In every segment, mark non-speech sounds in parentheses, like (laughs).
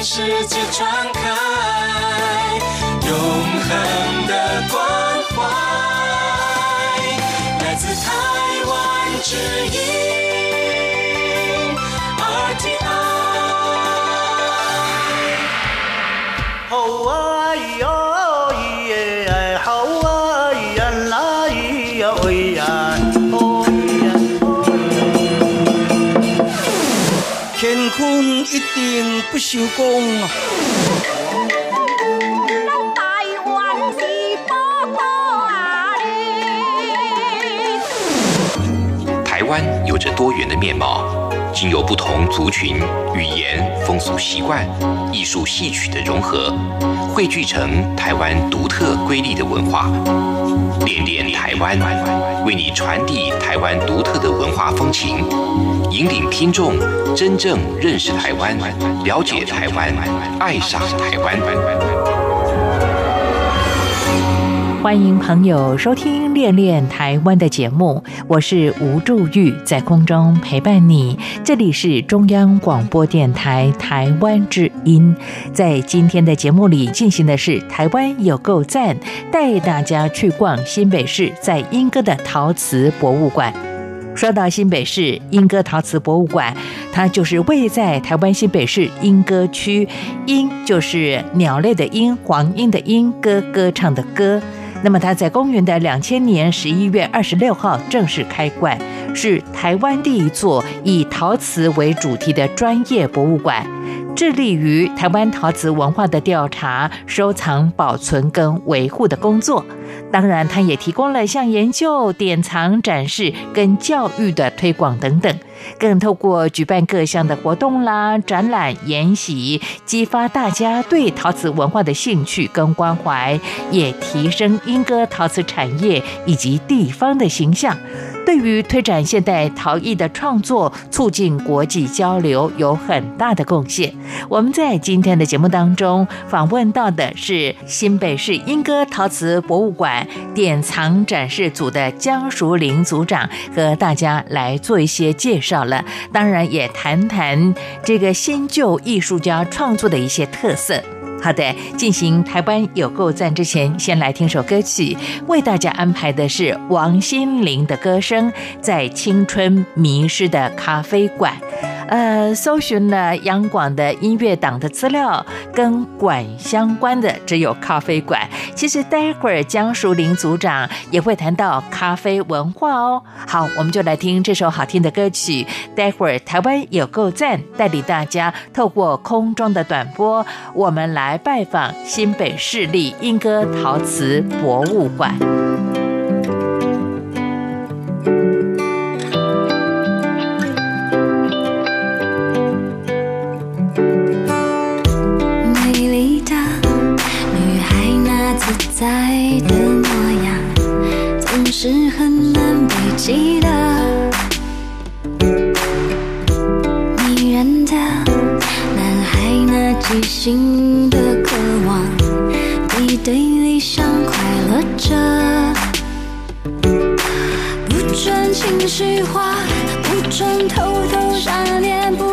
世界传开永恒的关怀，来自台湾之音。一定不朽功啊！台湾是宝岛啊。台湾有着多元的面貌，经由不同族群、语言、风俗习惯、艺术戏曲的融合，汇聚成台湾独特瑰丽的文化。恋恋台湾，为你传递台湾独特的文化风情，引领听众真正认识台湾，了解台湾，爱上台湾。欢迎朋友收听《恋恋台湾》的节目，我是吴祝玉，在空中陪伴你。这里是中央广播电台台湾之音。在今天的节目里进行的是台湾有够赞，带大家去逛新北市在莺歌的陶瓷博物馆。说到新北市莺歌陶瓷博物馆，它就是位在台湾新北市莺歌区，莺就是鸟类的莺，黄莺的莺，歌歌唱的歌。那么它在公元的两千年十一月二十六号正式开馆，是台湾第一座以陶瓷为主题的专业博物馆，致力于台湾陶瓷文化的调查、收藏、保存跟维护的工作。当然，它也提供了像研究、典藏、展示跟教育的推广等等，更透过举办各项的活动啦、展览、研习，激发大家对陶瓷文化的兴趣跟关怀，也提升莺歌陶瓷产业以及地方的形象。对于推展现代陶艺的创作、促进国际交流有很大的贡献。我们在今天的节目当中访问到的是新北市莺歌陶瓷博物馆典藏展示组的江淑玲组长，和大家来做一些介绍了。当然，也谈谈这个新旧艺术家创作的一些特色。好的，进行台湾有够赞之前，先来听首歌曲，为大家安排的是王心凌的歌声，在青春迷失的咖啡馆。呃，搜寻了央广的音乐档的资料，跟馆相关的只有咖啡馆。其实待会儿江淑玲组长也会谈到咖啡文化哦。好，我们就来听这首好听的歌曲。待会儿台湾有够赞，带领大家透过空中的短波，我们来拜访新北市立莺歌陶瓷博物馆。在的模样，总是很难被记得。迷人的男孩那即兴的渴望，比对理想快乐着。不准情绪化，不准偷偷想念，不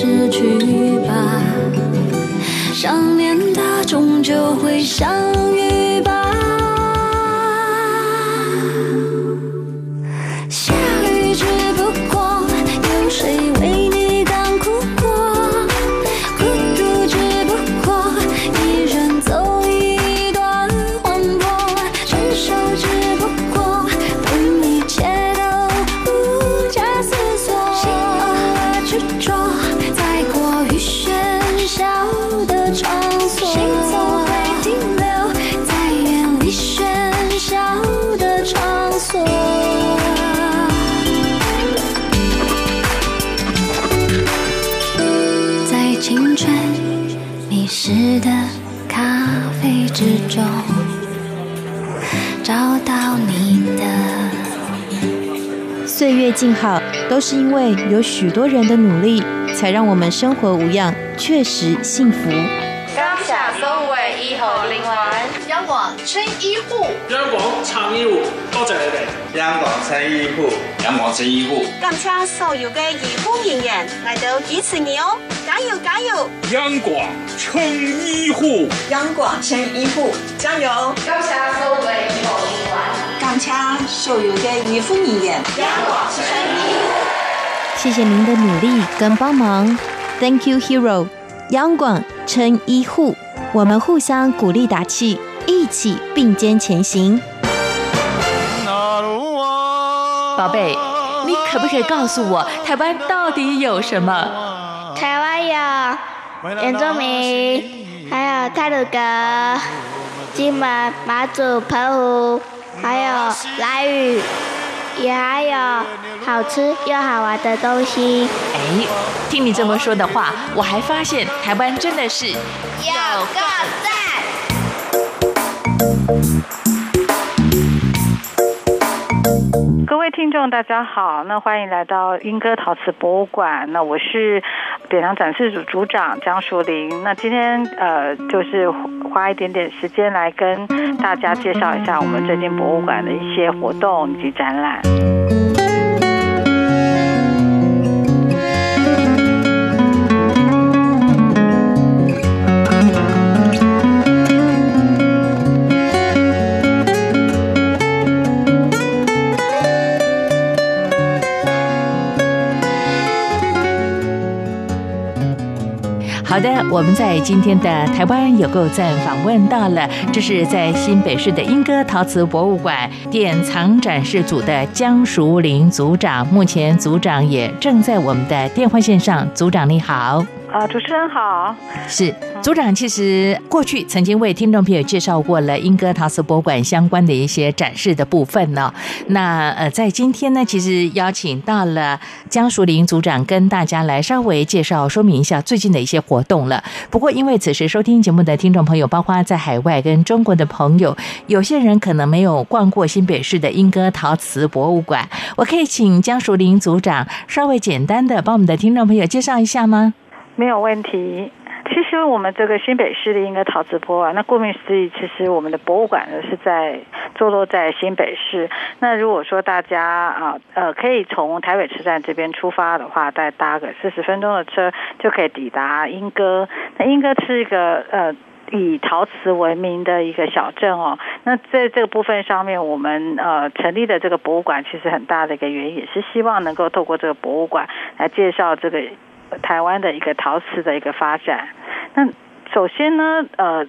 失去吧，想念它终究会想都是因为有许多人的努力，才让我们生活无恙，确实幸福。感谢所有醫護人員，央廣青醫護。央廣撐醫護，多谢你哋。央廣撐醫護，阳光真医护，感谢所有嘅醫護人员来到支持你哦，加油加油！央廣撐醫護，央廣青醫護，加油！感谢所有嘅醫護人員，感謝所有嘅醫護人員，央廣青醫護。謝謝您的努力跟帮忙，Thank you, hero。央广称医护，我们互相鼓励打气，一起并肩前行。宝贝，你可不可以告诉我，台湾到底有什么？台湾有原住民，还有泰鲁格、金门、马祖、澎湖，還有来雨，也还有好吃又好玩的东西。哎，听你这么说的话，我还发现台湾真的是有夠讚！各位听众，大家好，那欢迎来到英歌陶瓷博物馆。那我是典藏展示组组长江淑玲。那今天呃，就是花一点点时间来跟大家介绍一下我们最近博物馆的一些活动以及展览。好的，我们在今天的台湾有购赞访问到了，这是在新北市的莺歌陶瓷博物馆典藏展示组的江淑玲组长，目前组长也正在我们的电话线上，组长你好。啊，主持人好。是组长，其实过去曾经为听众朋友介绍过了英歌陶瓷博物馆相关的一些展示的部分呢。那呃，在今天呢，其实邀请到了江淑玲组长跟大家来稍微介绍、说明一下最近的一些活动了。不过，因为此时收听节目的听众朋友，包括在海外跟中国的朋友，有些人可能没有逛过新北市的英歌陶瓷博物馆，我可以请江淑玲组长稍微简单的帮我们的听众朋友介绍一下吗？没有问题。其实我们这个新北市的鶯歌陶瓷博物館，那顾名思义，其实我们的博物馆呢是在坐落在新北市。那如果说大家啊呃可以从台北车站这边出发的话，再搭个四十分钟的车就可以抵达英歌。那英歌是一个呃以陶瓷闻名的一个小镇哦。那在这个部分上面，我们呃成立的这个博物馆，其实很大的一个原因，也是希望能够透过这个博物馆来介绍这个。台湾的一个陶瓷的一个发展，那首先呢，呃，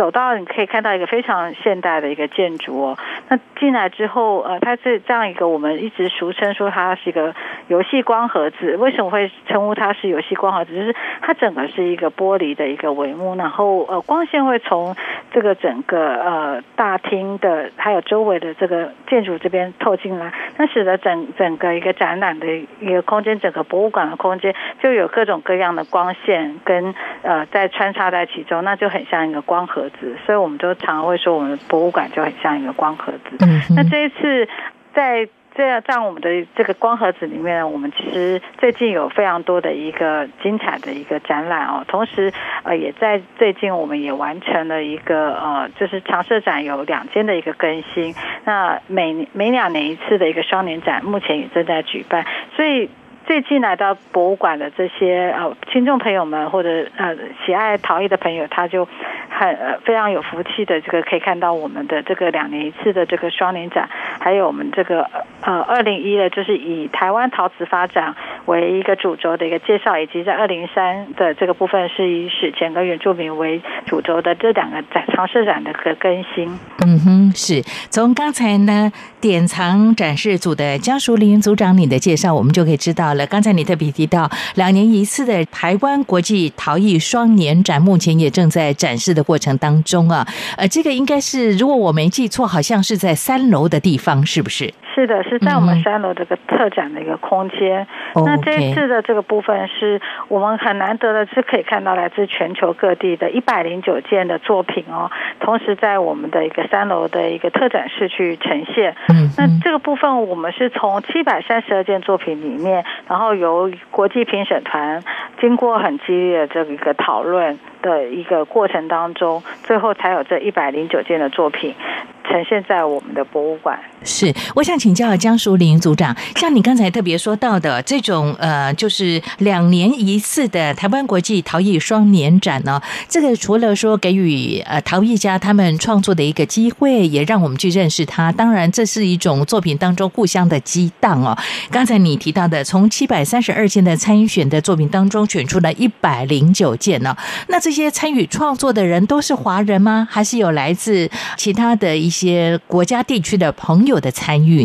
走到你可以看到一个非常现代的一个建筑哦。那进来之后，呃，它是这样一个我们一直俗称说它是一个游戏光盒子。为什么会称呼它是游戏光盒子？就是它整个是一个玻璃的一个帷幕，然后呃，光线会从这个整个呃大厅的还有周围的这个建筑这边透进来，那使得整整个一个展览的一个空间，整个博物馆的空间就有各种各样的光线跟呃在穿插在其中，那就很像一个光盒子，所以我们就常常会说我们的博物馆就很像一个光盒子。嗯那这一次在这样在我们的这个光盒子里面呢，我们其实最近有非常多的一个精彩的一个展览哦，同时呃也在最近我们也完成了一个呃就是常设展有两间的一个更新，那每每两年一次的一个双年展，目前也正在举办，所以。最近来到博物馆的这些呃听众朋友们，或者呃喜爱陶艺的朋友，他就很非常有福气的，这个可以看到我们的这个两年一次的这个双年展，还有我们这个呃二零一的，就是以台湾陶瓷发展为一个主轴的一个介绍，以及在二零三的这个部分是以史前跟原住民为主轴的这两个展常设展的个更新。嗯哼，是从刚才呢典藏展示组的江淑玲组长你的介绍，我们就可以知道好了。刚才你特别提到两年一次的台湾国际陶艺双年展，目前也正在展示的过程当中啊。呃，这个应该是如果我没记错，好像是在三楼的地方，是不是？是的，是在我们三楼这个特展的一个空间。嗯、那这一次的这个部分是我们很难得的，是可以看到来自全球各地的一百零九件的作品哦，同时在我们的一个三楼的一个特展室去呈现。嗯，那这个部分我们是从七百三十二件作品里面，然后由国际评审团经过很激烈的这个一个讨论的一个过程当中，最后才有这一百零九件的作品。呈现在我们的博物馆。是，我想请教江淑玲组长，像你刚才特别说到的这种呃，就是两年一次的台湾国际陶艺双年展呢，这个除了说给予呃陶艺家他们创作的一个机会，也让我们去认识他。当然，这是一种作品当中互相的激荡哦。刚才你提到的，从七百三十二件的参选的作品当中选出了一百零九件呢，那这些参与创作的人都是华人吗？还是有来自其他的一些国家地区的朋友的参与？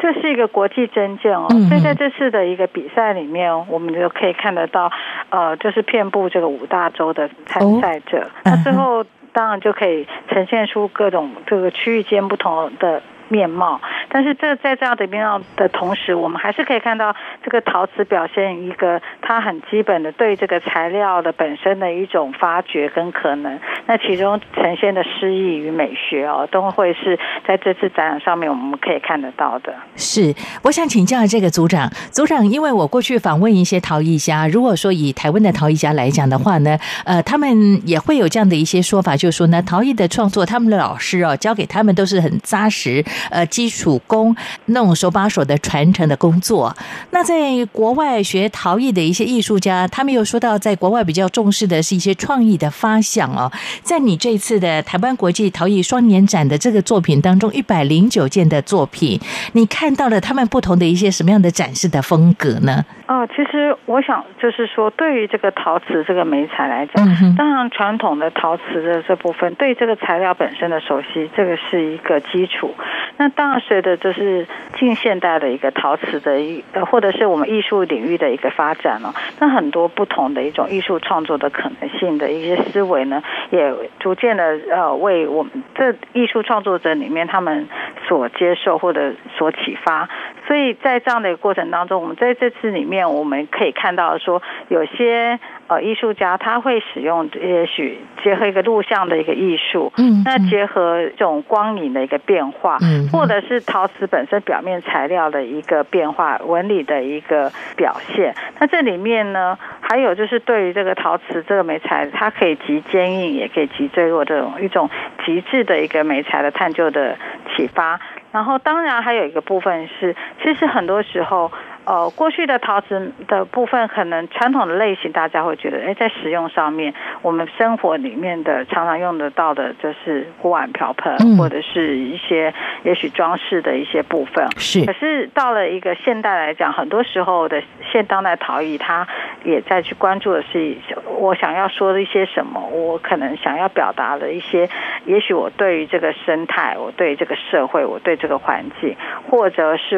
这是一个国际征件哦，嗯所以在这次的一个比赛里面，我们就可以看得到，呃，就是遍布这个五大洲的参赛者，那最后当然就可以呈现出各种这个区域间不同的。面貌，但是这在这样的面貌的同时，我们还是可以看到这个陶瓷表现一个它很基本的对这个材料的本身的一种发掘跟可能。那其中呈现的诗意与美学哦，都会是在这次展览上面我们可以看得到的。是，我想请教这个组长，组长，因为我过去访问一些陶艺家，如果说以台湾的陶艺家来讲的话呢，呃，他们也会有这样的一些说法，就是说呢，陶艺的创作，他们的老师哦，教给他们都是很扎实。呃，基础工那种手把手的传承的工作。那在国外学陶艺的一些艺术家，他们又说到，在国外比较重视的是一些创意的发想哦。在你这次的台湾国际陶艺双年展的这个作品当中，一百零九件的作品，你看到了他们不同的一些什么样的展示的风格呢？哦，其实我想就是说，对于这个陶瓷这个媒材来讲，嗯、当然传统的陶瓷的这部分，对这个材料本身的熟悉，这个是一个基础。那当然，随着就是近现代的一个陶瓷的一，呃，或者是我们艺术领域的一个发展哦，那很多不同的一种艺术创作的可能性的一些思维呢，也逐渐的呃，为我们这艺术创作者里面他们所接受或者所启发。所以在这样的一个过程当中，我们在这次里面我们可以看到说，有些呃艺术家他会使用也许结合一个录像的一个艺术，嗯，那结合这种光影的一个变化，嗯，或者是陶瓷本身表面材料的一个变化，纹理的一个表现。那这里面呢，还有就是对于这个陶瓷这个媒材，它可以极坚硬，也可以极坠落，这种一种极致的一个媒材的探究的启发。然后，当然还有一个部分是，其实很多时候，呃，过去的陶瓷的部分，可能传统的类型，大家会觉得，哎，在使用上面，我们生活里面的常常用得到的，就是锅碗瓢盆，嗯、或者是一些也许装饰的一些部分。是。可是到了一个现代来讲，很多时候的现当代陶艺，它也在去关注的是，我想要说的一些什么，我可能想要表达的一些，也许我对于这个生态，我对这个社会，我对这个环境，或者是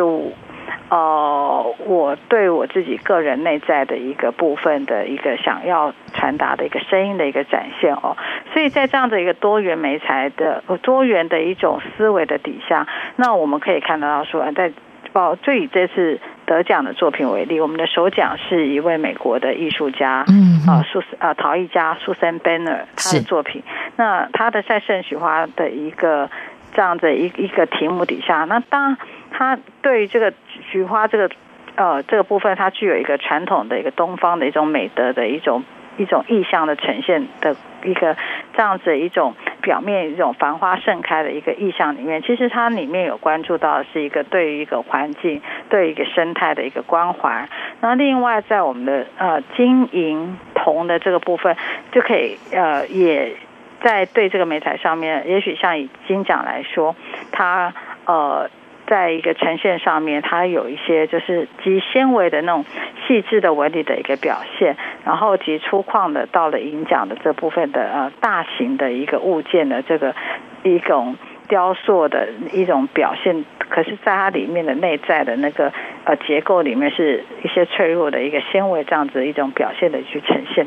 呃，我对我自己个人内在的一个部分的一个想要传达的一个声音的一个展现哦。所以在这样的一个多元媒材的多元的一种思维的底下，那我们可以看得到说，在报就以这次得奖的作品为例，我们的首奖是一位美国的艺术家，嗯啊，苏啊陶艺家 Susan Banner 他的作品。那他的在圣许花的一个这样的一一个题目底下，那当它对于这个菊花这个呃这个部分，它具有一个传统的一个东方的一种美德的一种一种意象的呈现的一个这样子一种表面一种繁花盛开的一个意象里面，其实它里面有关注到的是一个对于一个环境、对于一个生态的一个关怀。那另外在我们的呃金银铜的这个部分，就可以呃也在对这个美彩上面，也许像以金奖来说，它呃。在一个呈现上面，它有一些就是极纤维的那种细致的纹理的一个表现，然后及粗犷的到了银奖的这部分的呃大型的一个物件的这个一种雕塑的一种表现，可是在它里面的内在的那个呃结构里面是一些脆弱的一个纤维这样子一种表现的去呈现。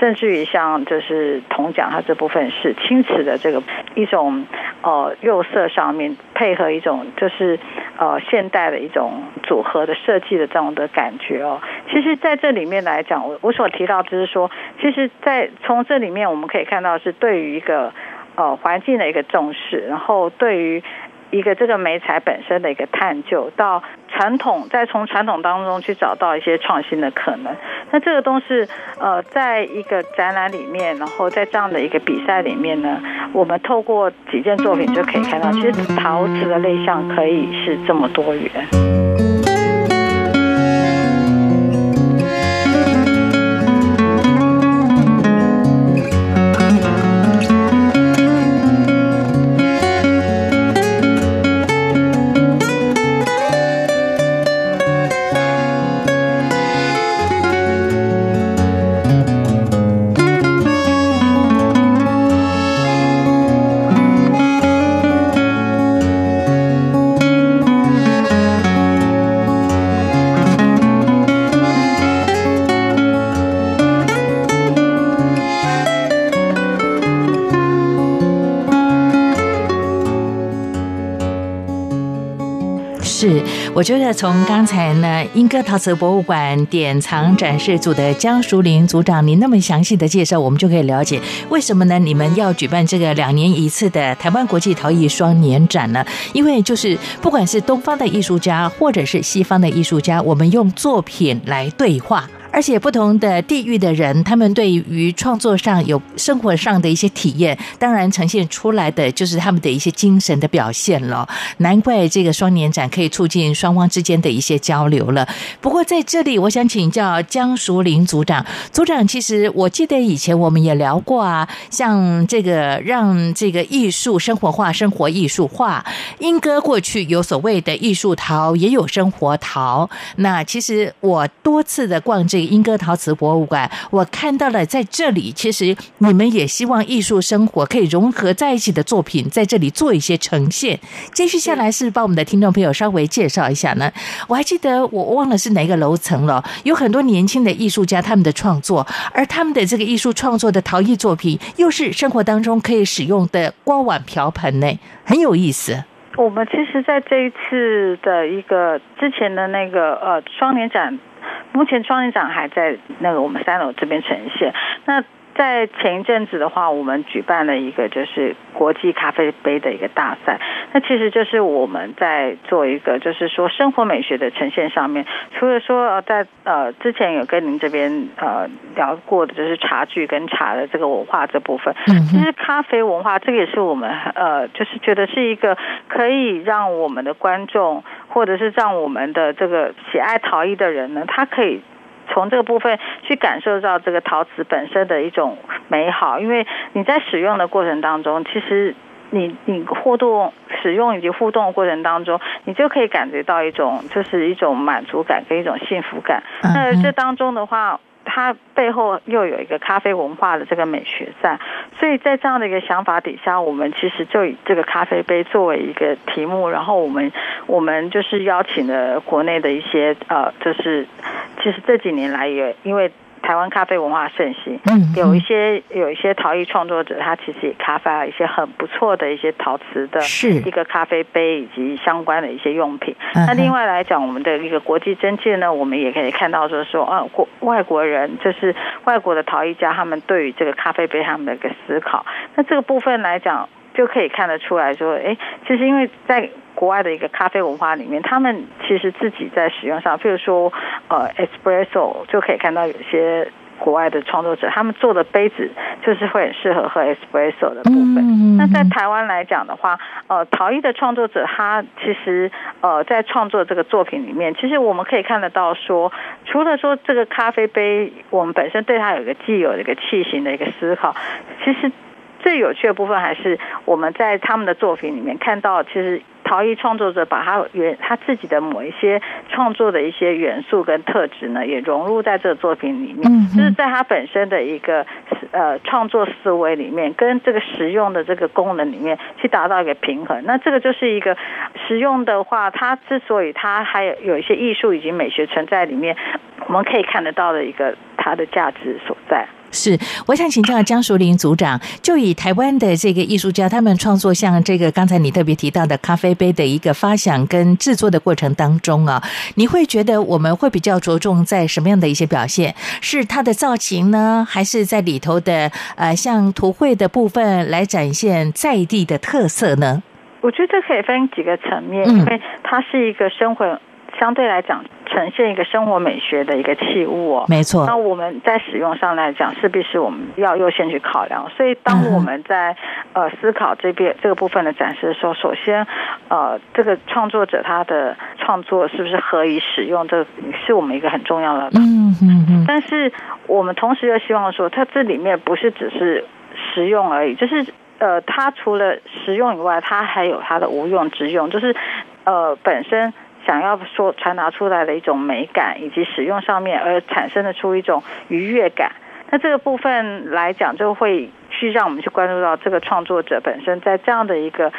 甚至于像就是铜奖，它这部分是青瓷的这个一种呃釉色上面配合一种就是呃现代的一种组合的设计的这种的感觉哦。其实在这里面来讲，我我所提到就是说，其实，在从这里面我们可以看到是对于一个呃环境的一个重视，然后对于。一个这个媒材本身的一个探究，到传统，再从传统当中去找到一些创新的可能。那这个东西，呃，在一个展览里面，然后在这样的一个比赛里面呢，我们透过几件作品就可以看到，其实陶瓷的类项可以是这么多元。我觉得从刚才呢，英歌陶瓷博物馆典藏展示组的江淑玲组长，您那么详细的介绍，我们就可以了解为什么呢？你们要举办这个两年一次的台湾国际陶艺双年展呢？因为就是不管是东方的艺术家，或者是西方的艺术家，我们用作品来对话。而且不同的地域的人，他们对于创作上有生活上的一些体验，当然呈现出来的就是他们的一些精神的表现了。难怪这个双年展可以促进双方之间的一些交流了。不过在这里，我想请教江淑玲组长，组长，其实我记得以前我们也聊过啊，像这个让这个艺术生活化、生活艺术化，英歌过去有所谓的艺术陶，也有生活陶。那其实我多次的逛这。英歌陶瓷博物馆，我看到了在这里，其实你们也希望艺术生活可以融合在一起的作品，在这里做一些呈现。接续下来是帮我们的听众朋友稍微介绍一下呢。我还记得我忘了是哪个楼层了，有很多年轻的艺术家他们的创作，而他们的这个艺术创作的陶艺作品，又是生活当中可以使用的锅碗瓢盆呢，很有意思。我们其实在这一次的一个之前的那个呃双年展。目前双年展还在那个我们三楼这边呈现。那在前一阵子的话，我们举办了一个就是国际咖啡杯的一个大赛。那其实就是我们在做一个就是说生活美学的呈现上面，除了说呃在呃之前有跟您这边呃聊过的，就是茶具跟茶的这个文化这部分。嗯。其实咖啡文化这个也是我们呃就是觉得是一个可以让我们的观众或者是让我们的这个喜爱陶艺的人呢，他可以。从这个部分去感受到这个陶瓷本身的一种美好，因为你在使用的过程当中，其实你你互动使用以及互动的过程当中，你就可以感觉到一种就是一种满足感跟一种幸福感。那这当中的话。它背后又有一个咖啡文化的这个美学在，所以在这样的一个想法底下，我们其实就以这个咖啡杯作为一个题目，然后我们我们就是邀请了国内的一些呃，就是其实这几年来也因为。台湾咖啡文化盛行，嗯，有一些有一些陶艺创作者，他其实也开发了一些很不错的一些陶瓷的是一个咖啡杯以及相关的一些用品。嗯那另外来讲，我们的一个国际征界呢，我们也可以看到说说啊，国外国人就是外国的陶艺家，他们对于这个咖啡杯他们的一个思考。那这个部分来讲，就可以看得出来说，哎，其实因为在国外的一个咖啡文化里面，他们其实自己在使用上，譬如说呃 espresso，就可以看到有些国外的创作者，他们做的杯子就是会很适合喝 espresso 的部分。嗯那在台湾来讲的话，呃，陶艺的创作者他其实呃在创作这个作品里面，其实我们可以看得到说，除了说这个咖啡杯，我们本身对它有一个既有的一个器型的一个思考，其实最有趣的部分还是我们在他们的作品里面看到，其实陶艺创作者把他原他自己的某一些创作的一些元素跟特质呢，也融入在这个作品里面，嗯就是在他本身的一个呃创作思维里面，跟这个实用的这个功能里面去达到一个平衡。那这个就是一个实用的话，它之所以它还有有一些艺术以及美学存在里面，我们可以看得到的一个它的价值所在。是，我想请教江淑玲组长，就以台湾的这个艺术家他们创作像这个刚才你特别提到的咖啡杯的一个发想跟制作的过程当中啊，你会觉得我们会比较着重在什么样的一些表现？是它的造型呢，还是在里头的呃像图绘的部分来展现在地的特色呢？我觉得这可以分几个层面，嗯因为它是一个生活，相对来讲呈现一个生活美学的一个器物哦。没错。那我们在使用上来讲，势必是我们要优先去考量。所以，当嗯我们在呃思考这边这个部分的展示的时候，首先呃这个创作者他的创作是不是合宜使用，这是我们一个很重要的嗯嗯嗯，但是我们同时又希望说，它这里面不是只是实用而已，就是呃，它除了实用以外，它还有它的无用之用，就是呃本身想要说传达出来的一种美感，以及使用上面而产生的出一种愉悦感。那这个部分来讲，就会去让我们去关注到这个创作者本身在这样的一个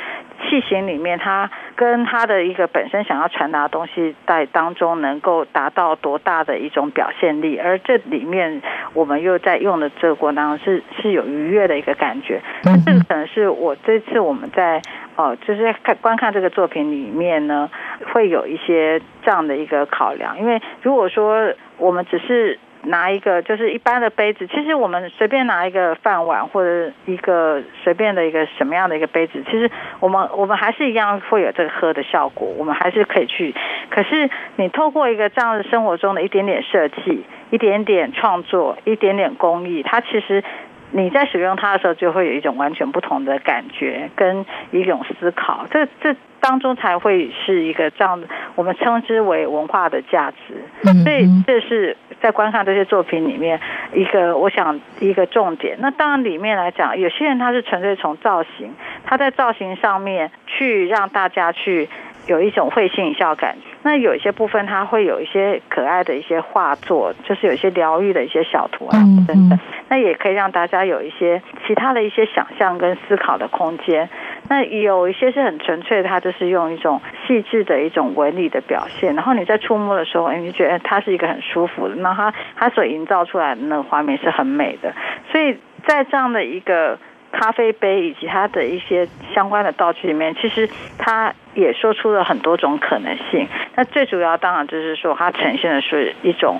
器型里面，他跟他的一个本身想要传达的东西在当中能够达到多大的一种表现力，而这里面我们又在用的这个过程当中是是有愉悦的一个感觉。那这个可能是我这次我们在哦就是在看观看这个作品里面呢，会有一些这样的一个考量，因为如果说我们只是拿一个就是一般的杯子，其实我们随便拿一个饭碗或者一个随便的一个什么样的一个杯子，其实我们我们还是一样会有这个喝的效果，我们还是可以去。可是你透过一个这样的生活中的一点点设计、一点点创作、一点点工艺，它其实。你在使用它的时候，就会有一种完全不同的感觉跟一种思考，这这当中才会是一个这样的，我们称之为文化的价值。嗯所以这是在观看这些作品里面一个，我想一个重点。那当然里面来讲，有些人他是纯粹从造型，他在造型上面去让大家去有一种会心一笑感。那有一些部分，它会有一些可爱的一些画作，就是有一些疗愈的一些小图案嗯等等。那也可以让大家有一些其他的一些想象跟思考的空间。那有一些是很纯粹，它就是用一种细致的一种纹理的表现，然后你在触摸的时候，哎你就觉得它是一个很舒服的，那它它所营造出来的那个画面是很美的。所以在这样的一个咖啡杯以及它的一些相关的道具里面，其实它也说出了很多种可能性。那最主要当然就是说，它呈现的是一种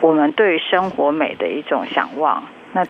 我们对生活美的一种向往。那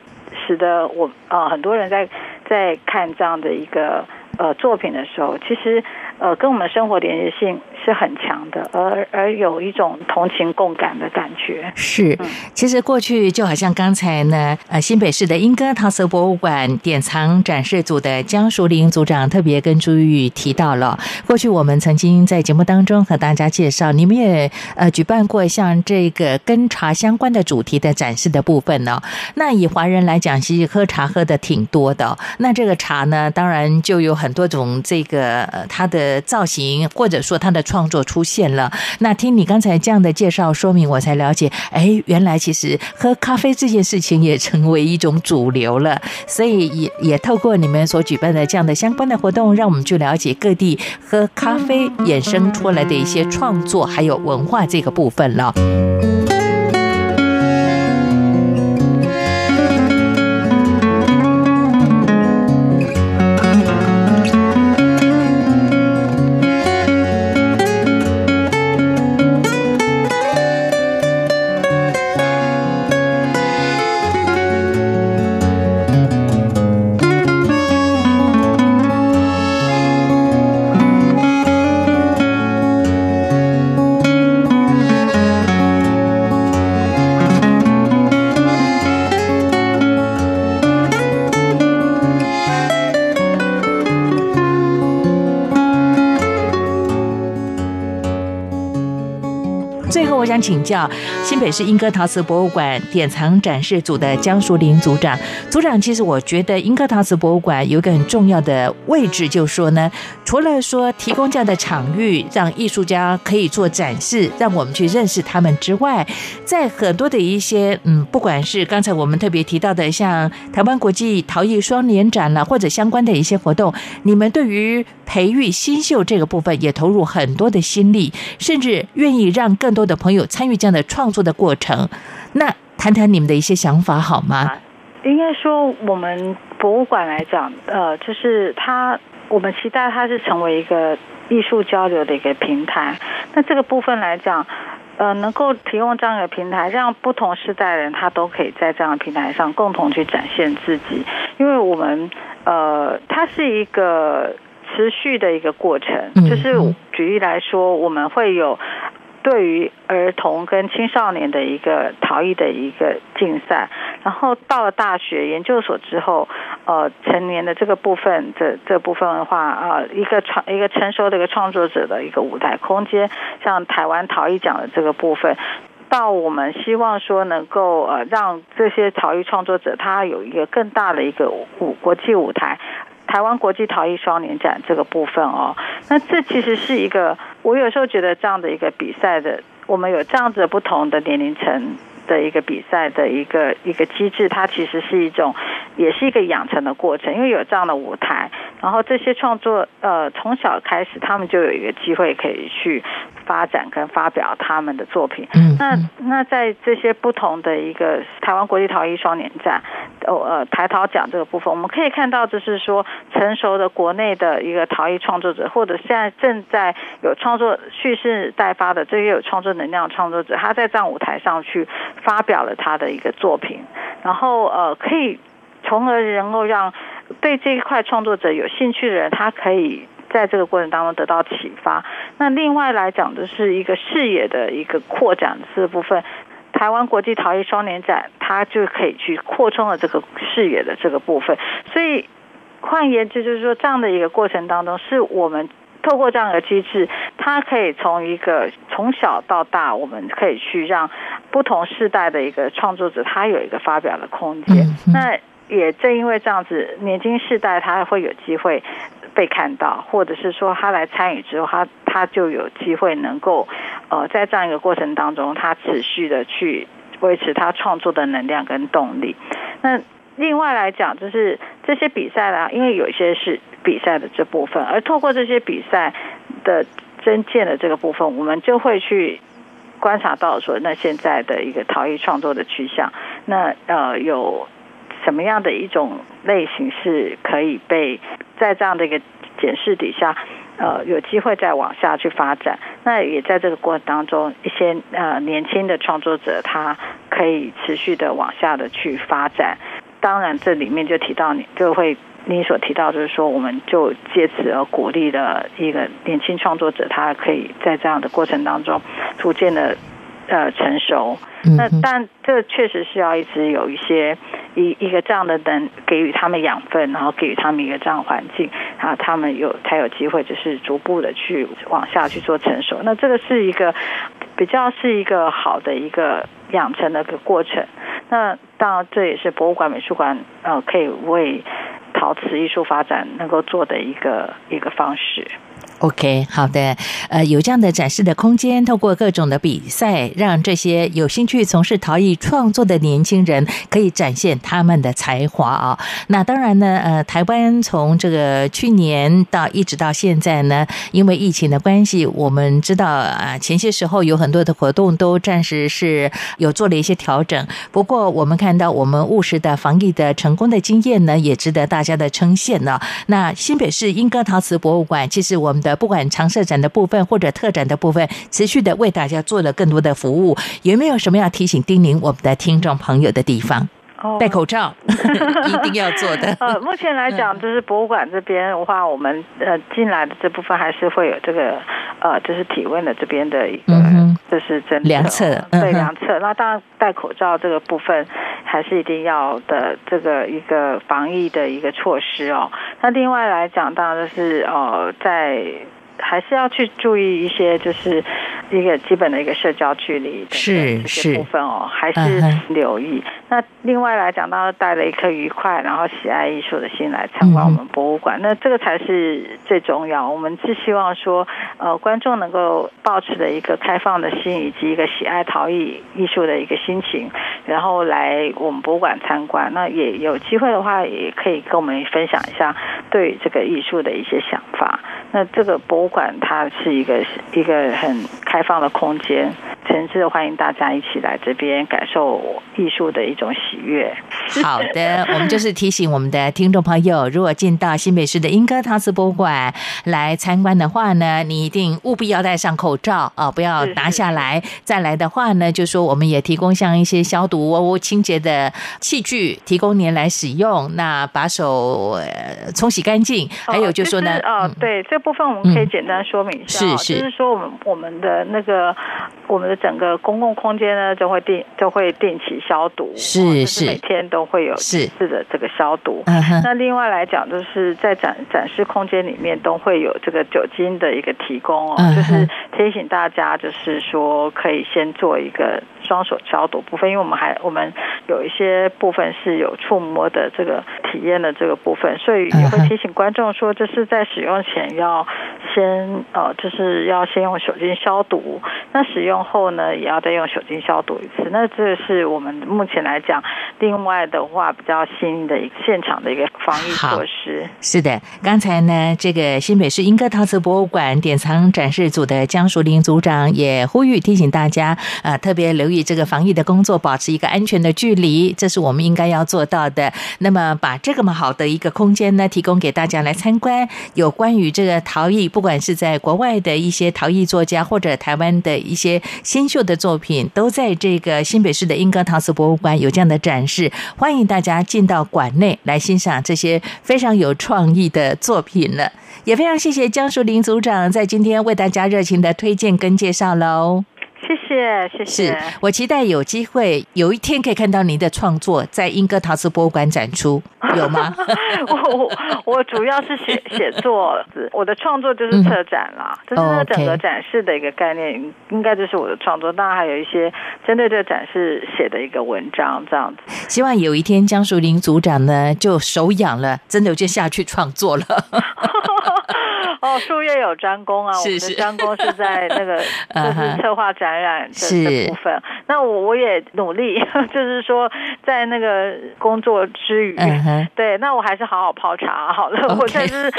使得我呃很多人在在看这样的一个呃作品的时候，其实呃跟我们生活连接性是很强的，而而有一种同情共感的感觉。是，其实过去就好像刚才呢，呃，新北市的莺歌陶瓷博物馆典藏展示组的江淑玲组长特别跟朱玉提到了，过去我们曾经在节目当中和大家介绍，你们也呃举办过像这个跟茶相关的主题的展示的部分呢、那以华人来讲，其实喝茶喝的挺多的。哦、那这个茶呢，当然就有很多种这个呃它的造型或者说它的创作出现了。那听你刚才这样的介绍说明，我才了解，哎，原来其实喝咖啡这件事情也成为一种主流了。所以也也透过你们所举办的这样的相关的活动，让我们去了解各地喝咖啡衍生出来的一些创作还有文化这个部分了。最后，我想叫新北市莺歌陶瓷博物馆典藏展示组的江淑玲组长。组长，其实我觉得莺歌陶瓷博物馆有一个很重要的位置，就说呢，除了说提供这样的场域，让艺术家可以做展示，让我们去认识他们之外，在很多的一些嗯，不管是刚才我们特别提到的，像台湾国际陶艺双年展了，或者相关的一些活动，你们对于培育新秀这个部分也投入很多的心力，甚至愿意让更多的朋友参与这样的创作的过程。那谈谈你们的一些想法好吗？应该说，我们博物馆来讲，呃，就是它，我们期待它是成为一个艺术交流的一个平台。那这个部分来讲，呃，能够提供这样一个平台，让不同时代的人他都可以在这样的平台上共同去展现自己。因为我们，呃，它是一个持续的一个过程。就是举例来说，我们会有。对于儿童跟青少年的一个陶艺的一个竞赛，然后到了大学研究所之后，呃，成年的这个部分，这这部分的话，啊，一个创一个成熟的一个创作者的一个舞台空间，像台湾陶艺奖的这个部分，到我们希望说能够呃让这些陶艺创作者他有一个更大的一个舞国际舞台。台湾国际陶艺双年展这个部分哦，那这其实是一个，我有时候觉得这样的一个比赛的，我们有这样子不同的年龄层的一个比赛的一个一个机制，它其实是一种，也是一个养成的过程，因为有这样的舞台，然后这些创作呃从小开始，他们就有一个机会可以去。发展跟发表他们的作品，嗯，那那在这些不同的一个台湾国际陶艺双年展，哦呃台陶奖这个部分，我们可以看到，就是说成熟的国内的一个陶艺创作者，或者现在正在有创作蓄势待发的这些有创作能量的创作者，他在这样舞台上去发表了他的一个作品，然后呃可以从而能够让对这一块创作者有兴趣的人，他可以。在这个过程当中得到启发。那另外来讲的是一个视野的一个扩展这部分，台湾国际陶艺双年展，它就可以去扩充了这个视野的这个部分。所以换言之，就是说这样的一个过程当中，是我们透过这样的机制，它可以从一个从小到大，我们可以去让不同世代的一个创作者，他有一个发表的空间。那也正因为这样子，年轻世代他会有机会。被看到，或者是说他来参与之后，他他就有机会能够，呃，在这样一个过程当中，他持续的去维持他创作的能量跟动力。那另外来讲，就是这些比赛呢，因为有一些是比赛的这部分，而透过这些比赛的真见的这个部分，我们就会去观察到说，那现在的一个陶艺创作的趋向，那呃有。什么样的一种类型是可以被在这样的一个检视底下，呃，有机会再往下去发展？那也在这个过程当中，一些呃年轻的创作者，他可以持续的往下的去发展。当然，这里面就提到你就会你所提到，就是说，我们就借此而鼓励了一个年轻创作者，他可以在这样的过程当中逐渐的。呃，成熟，那但这确实是要一直有一些一一个这样的能给予他们养分，然后给予他们一个这样环境，啊，他们有才有机会，就是逐步的去往下去做成熟。那这个是一个比较是一个好的一个养成的一个过程。那当然，这也是博物馆、美术馆呃可以为陶瓷艺术发展能够做的一个一个方式。OK，好的，呃，有这样的展示的空间，透过各种的比赛，让这些有兴趣从事陶艺创作的年轻人可以展现他们的才华啊。那当然呢，呃，台湾从这个去年到一直到现在呢，因为疫情的关系，我们知道啊，前些时候有很多的活动都暂时是有做了一些调整。不过，我们看到我们务实的防疫的成功的经验呢，也值得大家的称羡呢。那新北市莺歌陶瓷博物馆，其实我们的不管常设展的部分或者特展的部分，持续的为大家做了更多的服务。有没有什么要提醒叮咛我们的听众朋友的地方？戴口罩 (laughs) 一定要做的。呃，目前来讲，就是博物馆这边的话，我们呃进来的这部分还是会有这个呃，就是体温的这边的一个，就是针量测，对量测。那当然戴口罩这个部分还是一定要的，这个一个防疫的一个措施哦。那另外来讲，当然就是呃在。还是要去注意一些，就是一个基本的一个社交距离的是是部分哦，还是留意。那另外来讲，当然带了一颗愉快，然后喜爱艺术的心来参观我们博物馆，那这个才是最重要。我们是希望说，呃，观众能够保持的一个开放的心，以及一个喜爱陶艺艺术的一个心情，然后来我们博物馆参观。那也有机会的话，也可以跟我们分享一下对这个艺术的一些想法。那这个博物馆它是一个一个很开放的空间，诚挚的欢迎大家一起来这边感受艺术的一种喜悦。好的，(laughs) 我们就是提醒我们的听众朋友，如果进到新北市的英歌陶瓷博物馆来参观的话呢，你一定务必要戴上口罩啊，不要拿下来。再来的话呢，就说我们也提供像一些消毒、清洁的器具，提供您来使用。那把手冲洗干净，还有就说呢，哦，对这。部分我们可以简单说明一下，是就是说我们我们的那个我们的整个公共空间呢，就会定就会定期消毒，是是每天都会有是。次的这个消毒。那另外来讲，就是在展展示空间里面都会有这个酒精的一个提供哦，就是提醒大家，就是说可以先做一个双手消毒部分，因为我们还我们有一些部分是有触摸的这个体验的这个部分，所以也会提醒观众说，就是在使用前要。先呃，就是要先用酒精消毒。那使用后呢，也要再用酒精消毒一次。那这是我们目前来讲，另外的话比较新的一个现场的一个防疫措施。是的，刚才呢，这个新北市英歌陶瓷博物馆典藏展示组的江淑玲组长也呼吁提醒大家，呃，特别留意这个防疫的工作，保持一个安全的距离，这是我们应该要做到的。那么，把这么好的一个空间呢，提供给大家来参观，有关于这个。陶艺，不管是在国外的一些陶艺作家，或者台湾的一些新秀的作品，都在这个新北市的英歌陶瓷博物馆有这样的展示。欢迎大家进到馆内来欣赏这些非常有创意的作品了。也非常谢谢江淑玲组长在今天为大家热情的推荐跟介绍喽。谢谢，谢谢。是我期待有机会有一天可以看到您的创作在英歌陶瓷博物馆展出，(laughs) 有吗？我我主要是写写作，我的创作就是策展啦，就是整个展示的一个概念，应该就是我的创作。当然还有一些针对这个展示写的一个文章，这样子。希望有一天江淑玲组长呢就手痒了，真的就下去创作了。(laughs) (laughs) 哦，术业有专攻啊！我们的专攻是在那个 (laughs) 就是策划展览的部分。那我我也努力，(laughs) 就是说在那个工作之余，对，那我还是好好泡茶好了。我就是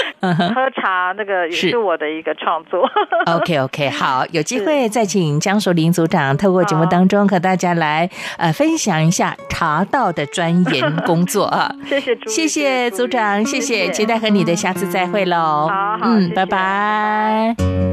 喝茶，那个也是我的一个创作。OK OK，好，有机会再请江淑林组长透过节目当中和大家来呃分享一下茶道的钻研工作啊！谢谢谢谢组长，谢谢，期待和你的下次再会喽。好，嗯。拜拜。新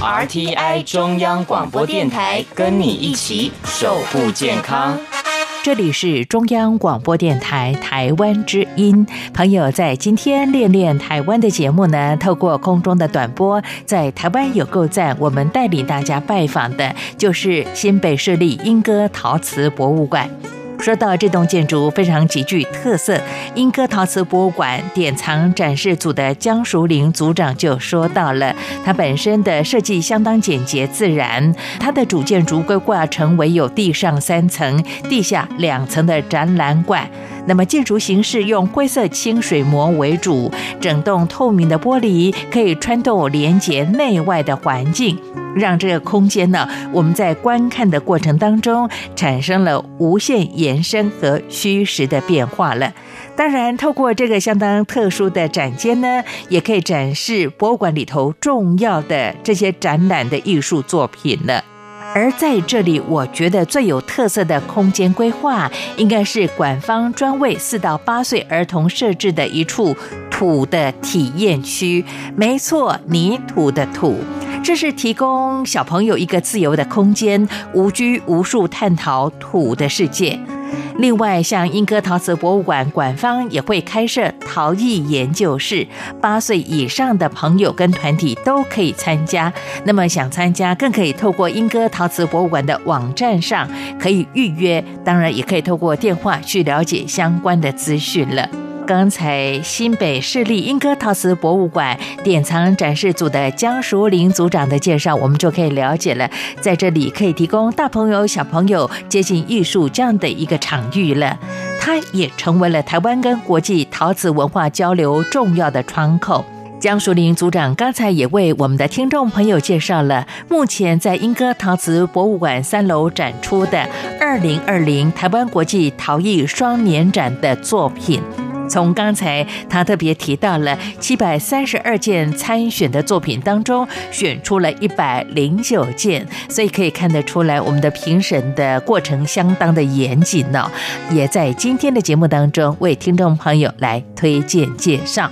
RTI 中央广播电台，跟你一起守护健康。这里是中央广播电台台湾之音。朋友，在今天练练台湾的节目呢，透过空中的短波，在台湾有够赞。我们带领大家拜访的就是新北市立莺歌陶瓷博物馆。说到这栋建筑非常极具特色，英歌陶瓷博物馆典藏展示组的江淑玲组长就说到了，它本身的设计相当简洁自然，它的主建筑规划成为有地上三层、地下两层的展览馆。那么建筑形式用灰色清水膜为主，整栋透明的玻璃可以穿透连接内外的环境。让这个空间呢，我们在观看的过程当中产生了无限延延伸和虚实的变化了。当然，透过这个相当特殊的展间呢，也可以展示博物馆里头重要的这些展览的艺术作品了。而在这里，我觉得最有特色的空间规划，应该是馆方专为四到八岁儿童设置的一处土的体验区。没错，泥土的土。这是提供小朋友一个自由的空间，无拘无束探讨土的世界。另外，像莺歌陶瓷博物馆馆方也会开设陶艺研究室，八岁以上的朋友跟团体都可以参加。那么想参加，更可以透过莺歌陶瓷博物馆的网站上可以预约，当然也可以透过电话去了解相关的资讯了。刚才新北市立莺歌陶瓷博物馆典藏展示组的江淑玲组长的介绍，我们就可以了解了，在这里可以提供大朋友、小朋友接近艺术这样的一个场域了。它也成为了台湾跟国际陶瓷文化交流重要的窗口。江淑玲组长刚才也为我们的听众朋友介绍了目前在莺歌陶瓷博物馆三楼展出的二零二零台湾国际陶艺双年展的作品。从刚才他特别提到了七百三十二件参选的作品当中，选出了一百零九件，所以可以看得出来，我们的评审的过程相当的严谨呢、哦。也在今天的节目当中为听众朋友来推荐介绍。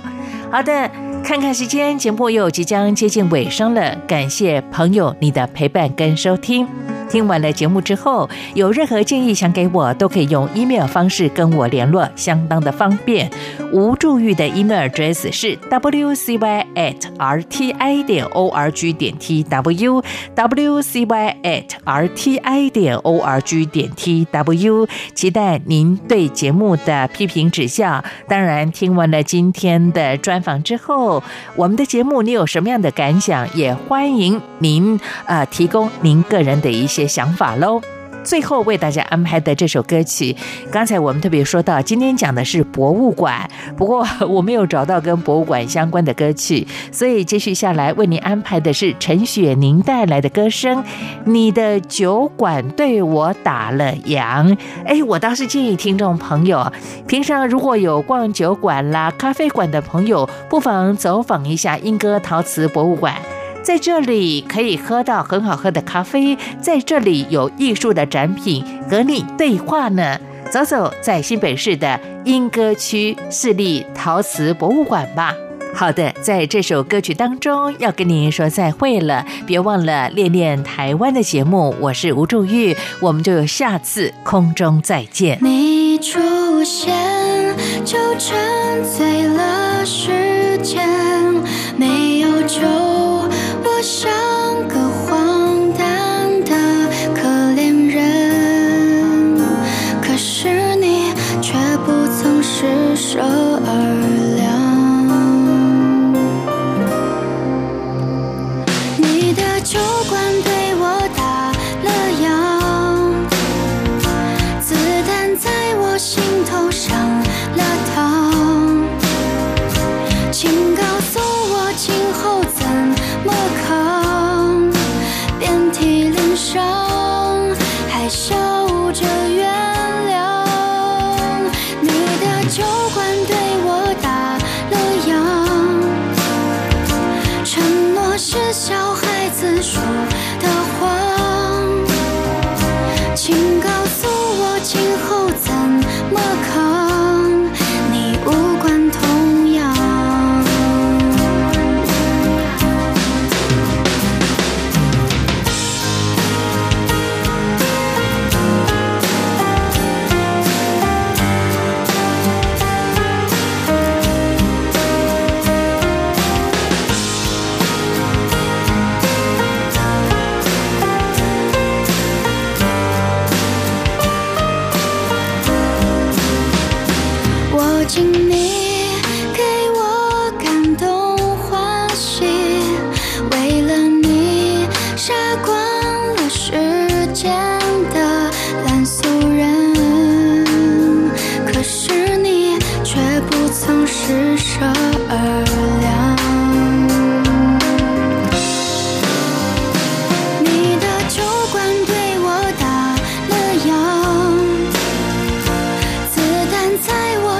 好的。看看时间，节目又即将接近尾声了。感谢朋友你的陪伴跟收听。听完了节目之后，有任何建议想给我，都可以用 email 方式跟我联络，相当的方便。吴助玉的 email address 是 wcy at rti 点 org 点 tw wcy at rti 点 org 点 tw。期待您对节目的批评指教。当然，听完了今天的专访之后，我们的节目你有什么样的感想？也欢迎您呃提供您个人的一些些想法喽。最后为大家安排的这首歌曲，刚才我们特别说到，今天讲的是博物馆，不过我没有找到跟博物馆相关的歌曲，所以接续下来为您安排的是陈雪凝带来的歌声《你的酒馆对我打了烊》。哎，我倒是建议听众朋友，平常如果有逛酒馆啦、咖啡馆的朋友，不妨走访一下英歌陶瓷博物馆。在这里可以喝到很好喝的咖啡，在这里有艺术的展品和你对话呢。走走在新北市的莺歌区市立陶瓷博物馆吧。好的，在这首歌曲当中要跟您说再会了，别忘了练练台湾的节目。我是吴祝玉，我们就有下次空中再见。你出现就沉醉了时间，没有酒。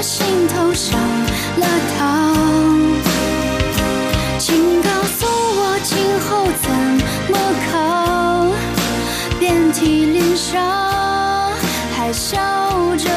心头上了膛，请告诉我今后怎么扛？遍体鳞伤，还笑着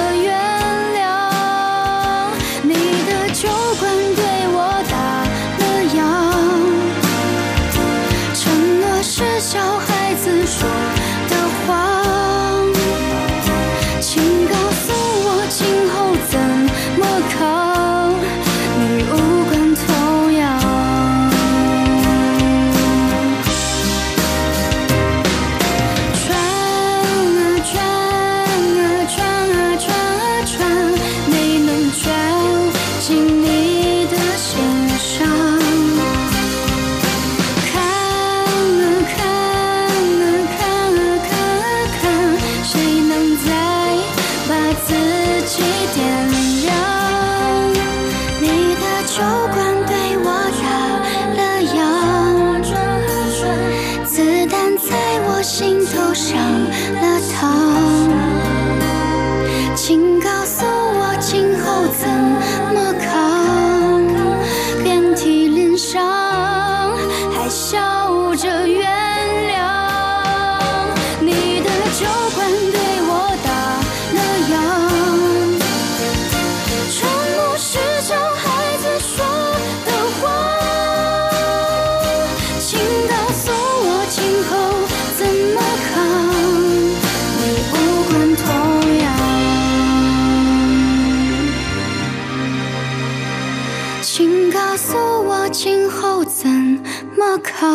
么扛？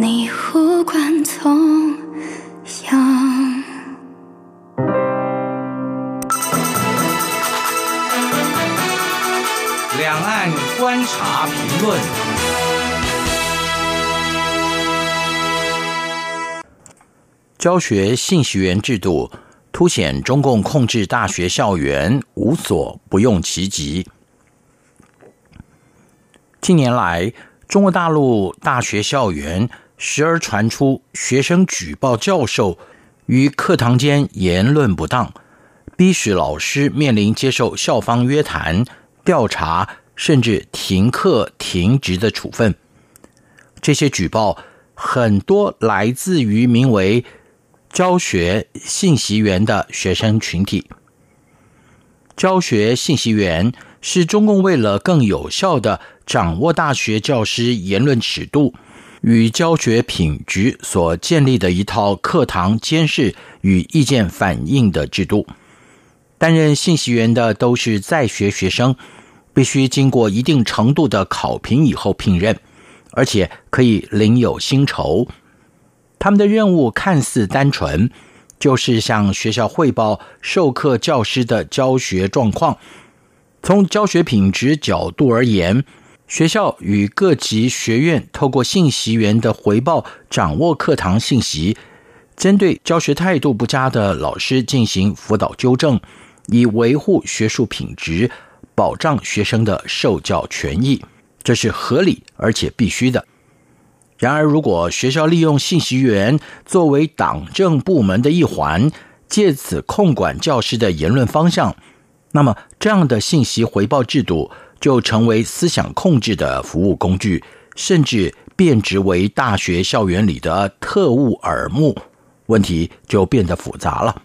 你无关痛痒。两岸观察评论。教学信息源制度凸显中共控制大学校园无所不用其极。近年来，中国大陆大学校园时而传出学生举报教授于课堂间言论不当，逼使老师面临接受校方约谈、调查，甚至停课停职的处分。这些举报很多来自于名为教学信息员的学生群体。教学信息员是中共为了更有效的掌握大学教师言论尺度与教学品质所建立的一套课堂监视与意见反映的制度。担任信息员的都是在学学生，必须经过一定程度的考评以后聘任，而且可以领有薪酬。他们的任务看似单纯，就是向学校汇报授课教师的教学状况。从教学品质角度而言，学校与各级学院透过信息员的回报，掌握课堂信息，针对教学态度不佳的老师进行辅导纠正，以维护学术品质，保障学生的受教权益，这是合理而且必须的。然而，如果学校利用信息员作为党政部门的一环，借此控管教师的言论方向，那么这样的信息回报制度就成为思想控制的服务工具，甚至变质为大学校园里的特务耳目，问题就变得复杂了。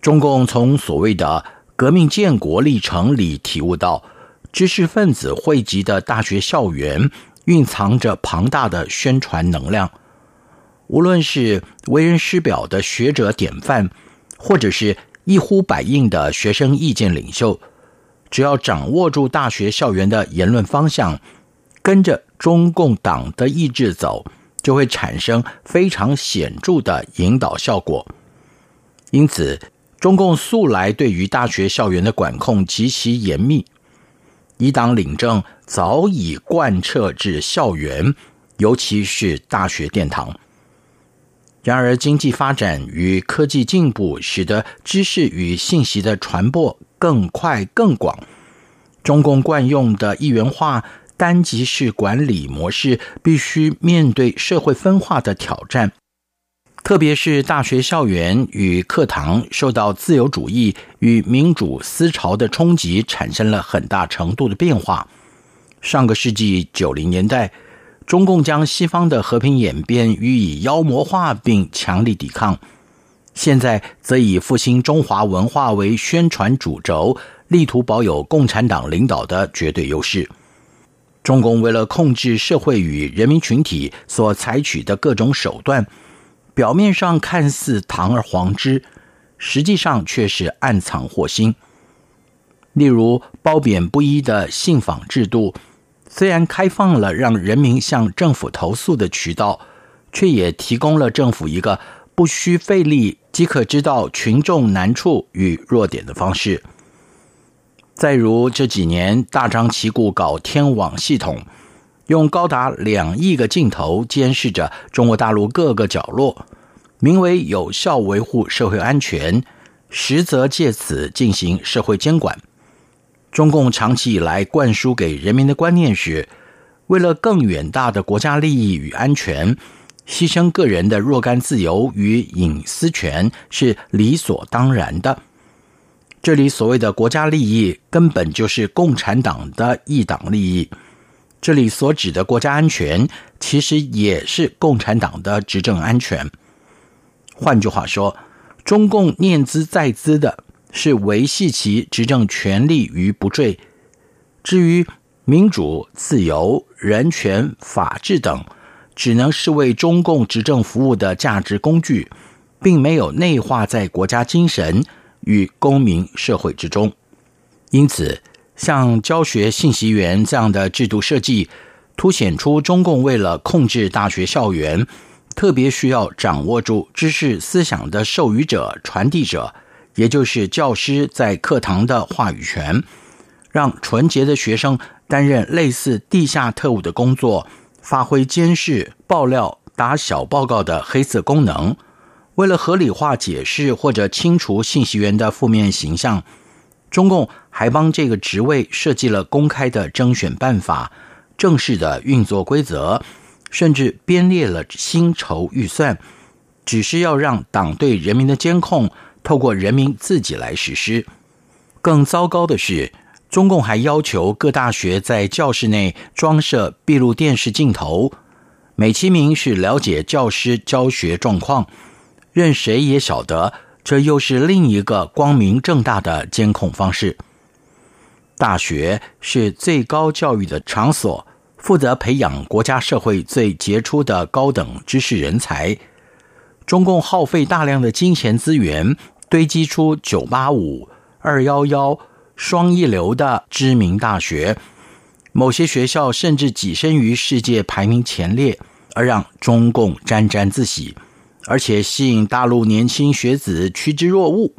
中共从所谓的革命建国历程里体悟到，知识分子汇集的大学校园蕴藏着庞大的宣传能量。无论是为人师表的学者典范，或者是一呼百应的学生意见领袖，只要掌握住大学校园的言论方向，跟着中共党的意志走，就会产生非常显著的引导效果。因此，中共素来对于大学校园的管控极其严密，以党领政早已贯彻至校园，尤其是大学殿堂。然而，经济发展与科技进步，使得知识与信息的传播更快更广。中共惯用的一元化单极式管理模式，必须面对社会分化的挑战。特别是大学校园与课堂受到自由主义与民主思潮的冲击，产生了很大程度的变化。上个世纪九零年代，中共将西方的和平演变予以妖魔化并强力抵抗；现在则以复兴中华文化为宣传主轴，力图保有共产党领导的绝对优势。中共为了控制社会与人民群体所采取的各种手段。表面上看似堂而皇之，实际上却是暗藏祸心。例如，褒贬不一的信访制度，虽然开放了让人民向政府投诉的渠道，却也提供了政府一个不需费力即可知道群众难处与弱点的方式。再如这几年大张旗鼓搞天网系统。用高达两亿个镜头监视着中国大陆各个角落，名为有效维护社会安全，实则借此进行社会监管。中共长期以来灌输给人民的观念是：为了更远大的国家利益与安全，牺牲个人的若干自由与隐私权是理所当然的。这里所谓的国家利益，根本就是共产党的一党利益。这里所指的国家安全，其实也是共产党的执政安全。换句话说，中共念兹在兹的是维系其执政权力于不坠。至于民主、自由、人权、法治等，只能是为中共执政服务的价值工具，并没有内化在国家精神与公民社会之中。因此。像教学信息员这样的制度设计，凸显出中共为了控制大学校园，特别需要掌握住知识思想的授予者、传递者，也就是教师在课堂的话语权，让纯洁的学生担任类似地下特务的工作，发挥监视、爆料、打小报告的黑色功能。为了合理化解释或者清除信息员的负面形象。中共还帮这个职位设计了公开的征选办法、正式的运作规则，甚至编列了薪酬预算，只是要让党对人民的监控透过人民自己来实施。更糟糕的是，中共还要求各大学在教室内装设闭路电视镜头，美其名是了解教师教学状况，任谁也晓得。这又是另一个光明正大的监控方式。大学是最高教育的场所，负责培养国家社会最杰出的高等知识人才。中共耗费大量的金钱资源，堆积出九八五、二幺幺、双一流的知名大学，某些学校甚至跻身于世界排名前列，而让中共沾沾自喜。而且吸引大陆年轻学子趋之若鹜。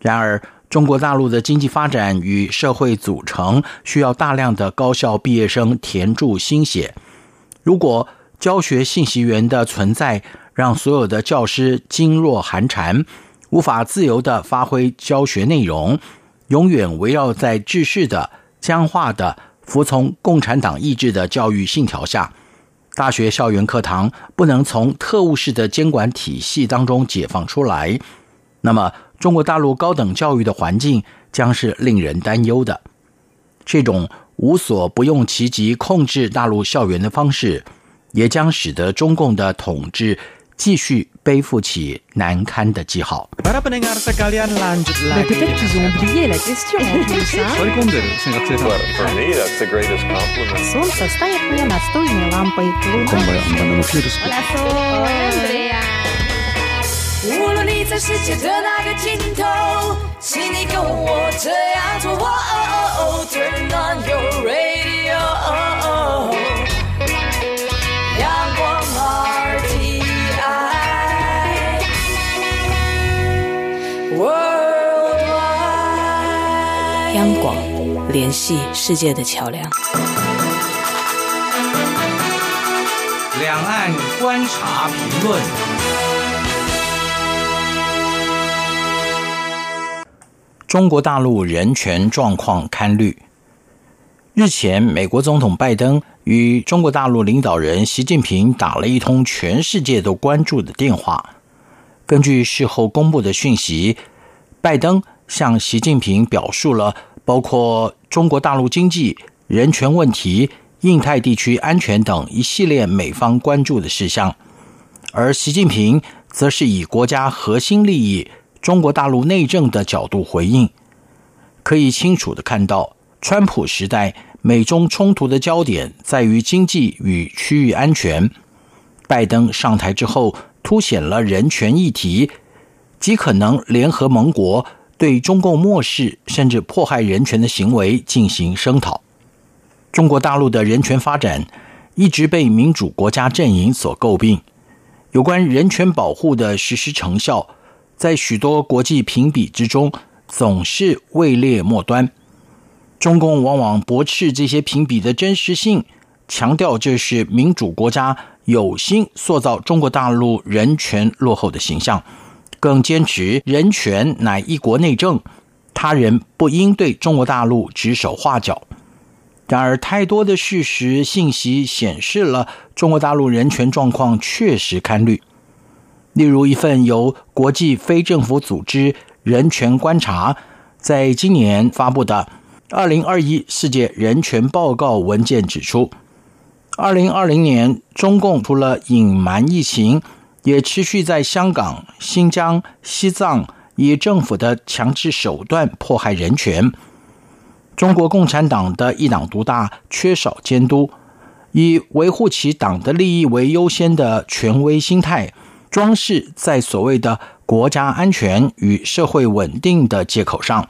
然而，中国大陆的经济发展与社会组成需要大量的高校毕业生填注心血。如果教学信息员的存在让所有的教师噤若寒蝉，无法自由的发挥教学内容，永远围绕在制式的、僵化的、服从共产党意志的教育信条下。大学校园课堂不能从特务式的监管体系当中解放出来，那么中国大陆高等教育的环境将是令人担忧的。这种无所不用其极控制大陆校园的方式，也将使得中共的统治继续背负起难堪的记号。无论你在世界的个尽头请你跟我这样做 turn on your radio. 联系世界的桥梁。两岸观察评论。中国大陆人权状况堪虑。日前，美国总统拜登与中国大陆领导人习近平打了一通全世界都关注的电话。根据事后公布的讯息，拜登向习近平表述了包括中国大陆经济、人权问题、印太地区安全等一系列美方关注的事项，而习近平则是以国家核心利益。中国大陆内政的角度回应，可以清楚的看到，川普时代美中冲突的焦点在于经济与区域安全。拜登上台之后，凸显了人权议题，极可能联合盟国对中共漠视甚至迫害人权的行为进行声讨。中国大陆的人权发展一直被民主国家阵营所诟病，有关人权保护的实施成效。在许多国际评比之中，总是位列末端。中共往往驳斥这些评比的真实性，强调这是民主国家有心塑造中国大陆人权落后的形象，更坚持人权乃一国内政，他人不应对中国大陆指手画脚。然而，太多的事实信息显示了中国大陆人权状况确实堪虑。例如，一份由国际非政府组织人权观察在今年发布的《二零二一世界人权报告》文件指出，二零二零年中共除了隐瞒疫情，也持续在香港、新疆、西藏以政府的强制手段迫害人权。中国共产党的一党独大，缺少监督，以维护其党的利益为优先的权威心态。装饰在所谓的国家安全与社会稳定的借口上，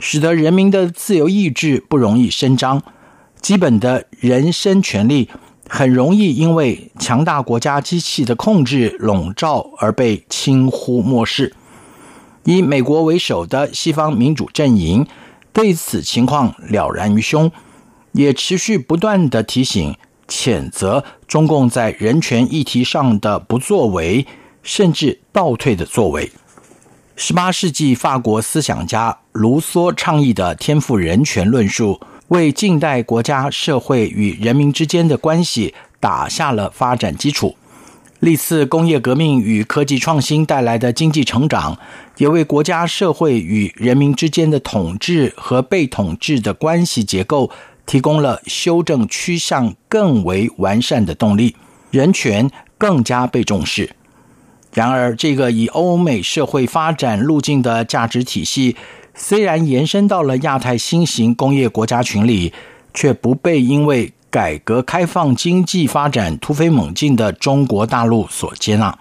使得人民的自由意志不容易伸张，基本的人身权利很容易因为强大国家机器的控制笼罩而被轻忽漠视。以美国为首的西方民主阵营对此情况了然于胸，也持续不断的提醒。谴责中共在人权议题上的不作为，甚至倒退的作为。十八世纪法国思想家卢梭倡议的天赋人权论述，为近代国家社会与人民之间的关系打下了发展基础。历次工业革命与科技创新带来的经济成长，也为国家社会与人民之间的统治和被统治的关系结构。提供了修正趋向更为完善的动力，人权更加被重视。然而，这个以欧美社会发展路径的价值体系，虽然延伸到了亚太新型工业国家群里，却不被因为改革开放经济发展突飞猛进的中国大陆所接纳。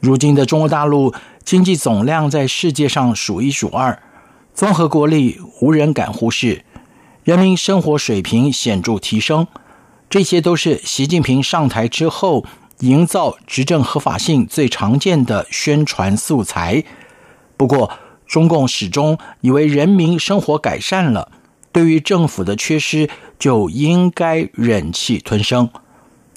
如今的中国大陆经济总量在世界上数一数二，综合国力无人敢忽视。人民生活水平显著提升，这些都是习近平上台之后营造执政合法性最常见的宣传素材。不过，中共始终以为人民生活改善了，对于政府的缺失就应该忍气吞声。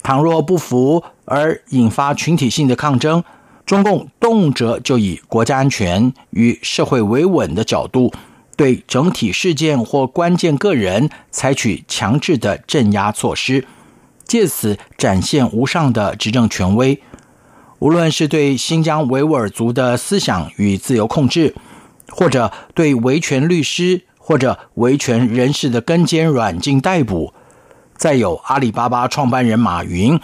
倘若不服而引发群体性的抗争，中共动辄就以国家安全与社会维稳的角度。对整体事件或关键个人采取强制的镇压措施，借此展现无上的执政权威。无论是对新疆维吾尔族的思想与自由控制，或者对维权律师或者维权人士的跟监软禁逮捕。再有阿里巴巴创办人马云，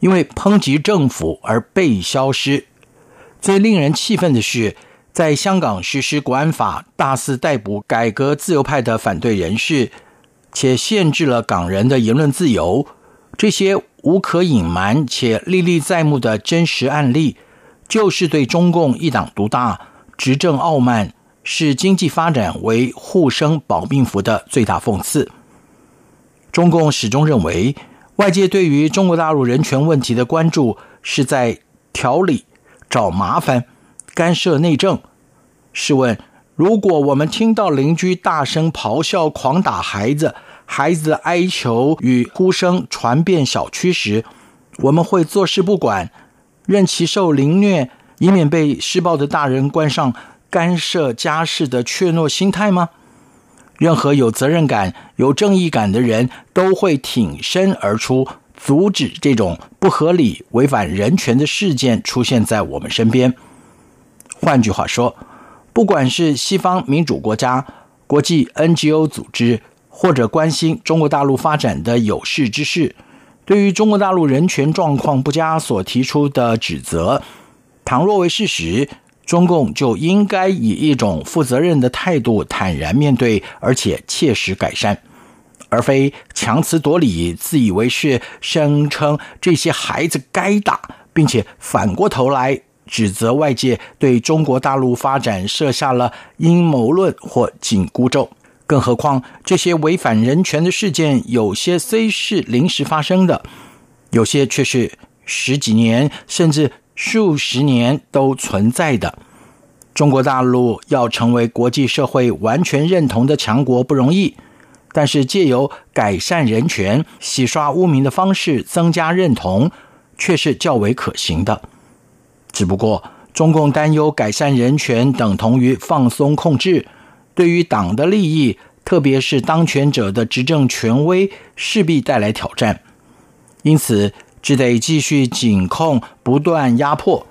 因为抨击政府而被消失。最令人气愤的是，在香港实施国安法，大肆逮捕改革自由派的反对人士，且限制了港人的言论自由。这些无可隐瞒且历历在目的真实案例，就是对中共一党独大、执政傲慢、是经济发展为护生保命符的最大讽刺。中共始终认为，外界对于中国大陆人权问题的关注是在调理。找麻烦，干涉内政。试问，如果我们听到邻居大声咆哮、狂打孩子，孩子哀求与哭声传遍小区时，我们会坐视不管，任其受凌虐，以免被施暴的大人关上干涉家事的怯懦心态吗？任何有责任感、有正义感的人都会挺身而出。阻止这种不合理、违反人权的事件出现在我们身边。换句话说，不管是西方民主国家、国际 NGO 组织，或者关心中国大陆发展的有识之士，对于中国大陆人权状况不佳所提出的指责，倘若为事实，中共就应该以一种负责任的态度坦然面对，而且切实改善。而非强词夺理、自以为是，声称这些孩子该打，并且反过头来指责外界对中国大陆发展设下了阴谋论或紧箍咒。更何况，这些违反人权的事件，有些虽是临时发生的，有些却是十几年甚至数十年都存在的。中国大陆要成为国际社会完全认同的强国不容易。但是借由改善人权、洗刷污名的方式增加认同，却是较为可行的。只不过，中共担忧改善人权等同于放松控制，对于党的利益，特别是当权者的执政权威，势必带来挑战。因此，只得继续紧控、不断压迫。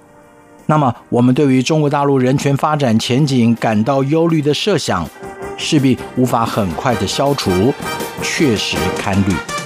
那么，我们对于中国大陆人权发展前景感到忧虑的设想。势必无法很快的消除，确实堪虑。